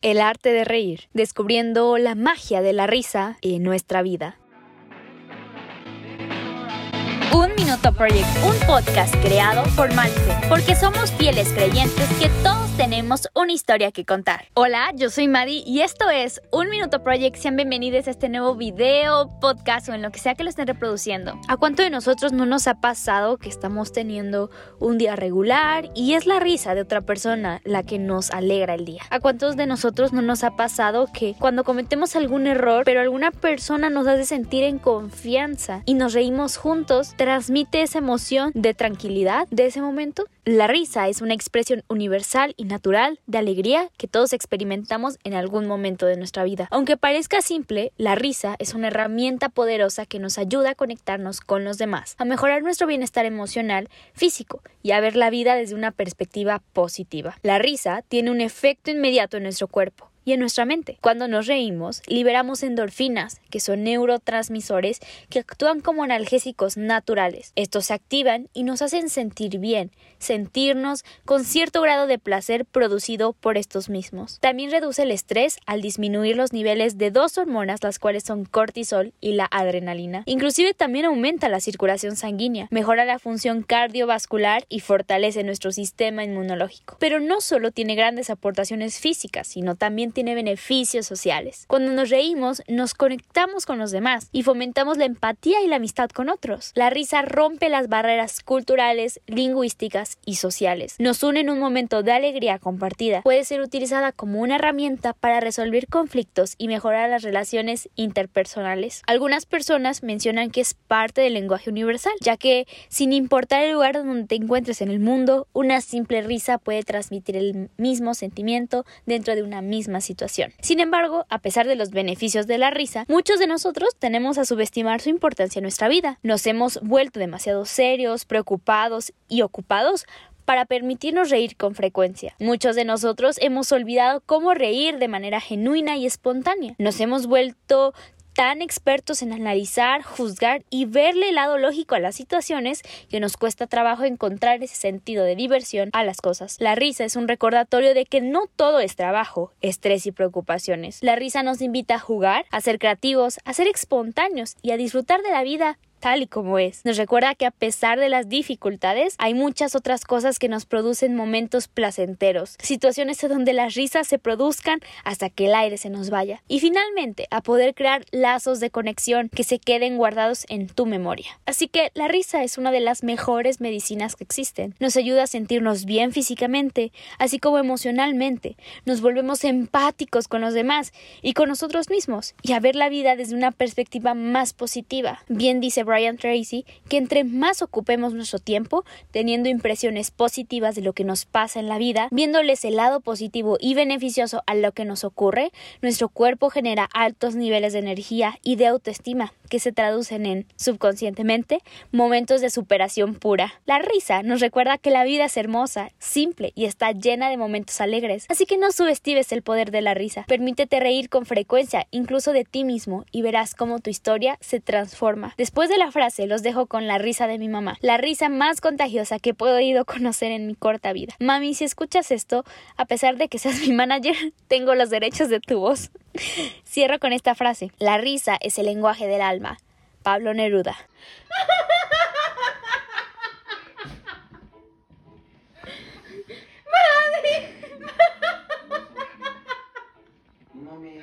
El arte de reír, descubriendo la magia de la risa en nuestra vida. Un podcast creado por Malfe, porque somos fieles creyentes que todos tenemos una historia que contar. Hola, yo soy Madi y esto es Un Minuto Project. Sean bienvenidos a este nuevo video, podcast o en lo que sea que lo estén reproduciendo. ¿A cuánto de nosotros no nos ha pasado que estamos teniendo un día regular y es la risa de otra persona la que nos alegra el día? ¿A cuántos de nosotros no nos ha pasado que cuando cometemos algún error, pero alguna persona nos hace sentir en confianza y nos reímos juntos, transmite esa emoción de tranquilidad de ese momento? La risa es una expresión universal y natural de alegría que todos experimentamos en algún momento de nuestra vida. Aunque parezca simple, la risa es una herramienta poderosa que nos ayuda a conectarnos con los demás, a mejorar nuestro bienestar emocional, físico y a ver la vida desde una perspectiva positiva. La risa tiene un efecto inmediato en nuestro cuerpo y en nuestra mente. Cuando nos reímos, liberamos endorfinas, que son neurotransmisores que actúan como analgésicos naturales. Estos se activan y nos hacen sentir bien, sentirnos con cierto grado de placer producido por estos mismos. También reduce el estrés al disminuir los niveles de dos hormonas, las cuales son cortisol y la adrenalina. Inclusive también aumenta la circulación sanguínea, mejora la función cardiovascular y fortalece nuestro sistema inmunológico. Pero no solo tiene grandes aportaciones físicas, sino también tiene beneficios sociales. Cuando nos reímos, nos conectamos con los demás y fomentamos la empatía y la amistad con otros. La risa rompe las barreras culturales, lingüísticas y sociales. Nos une en un momento de alegría compartida. Puede ser utilizada como una herramienta para resolver conflictos y mejorar las relaciones interpersonales. Algunas personas mencionan que es parte del lenguaje universal, ya que sin importar el lugar donde te encuentres en el mundo, una simple risa puede transmitir el mismo sentimiento dentro de una misma situación. Sin embargo, a pesar de los beneficios de la risa, muchos de nosotros tenemos a subestimar su importancia en nuestra vida. Nos hemos vuelto demasiado serios, preocupados y ocupados para permitirnos reír con frecuencia. Muchos de nosotros hemos olvidado cómo reír de manera genuina y espontánea. Nos hemos vuelto tan expertos en analizar, juzgar y verle el lado lógico a las situaciones que nos cuesta trabajo encontrar ese sentido de diversión a las cosas. La risa es un recordatorio de que no todo es trabajo, estrés y preocupaciones. La risa nos invita a jugar, a ser creativos, a ser espontáneos y a disfrutar de la vida tal y como es. Nos recuerda que a pesar de las dificultades, hay muchas otras cosas que nos producen momentos placenteros, situaciones en donde las risas se produzcan hasta que el aire se nos vaya. Y finalmente, a poder crear lazos de conexión que se queden guardados en tu memoria. Así que la risa es una de las mejores medicinas que existen. Nos ayuda a sentirnos bien físicamente, así como emocionalmente. Nos volvemos empáticos con los demás y con nosotros mismos y a ver la vida desde una perspectiva más positiva. Bien dice Brian Tracy que entre más ocupemos nuestro tiempo teniendo impresiones positivas de lo que nos pasa en la vida, viéndoles el lado positivo y beneficioso a lo que nos ocurre, nuestro cuerpo genera altos niveles de energía y de autoestima que se traducen en, subconscientemente, momentos de superación pura. La risa nos recuerda que la vida es hermosa, simple y está llena de momentos alegres, así que no subestimes el poder de la risa. Permítete reír con frecuencia, incluso de ti mismo, y verás cómo tu historia se transforma. Después de la frase los dejo con la risa de mi mamá, la risa más contagiosa que he podido conocer en mi corta vida. Mami, si escuchas esto, a pesar de que seas mi manager, tengo los derechos de tu voz. Cierro con esta frase. La risa es el lenguaje del alma. Pablo Neruda. Mami. Mami.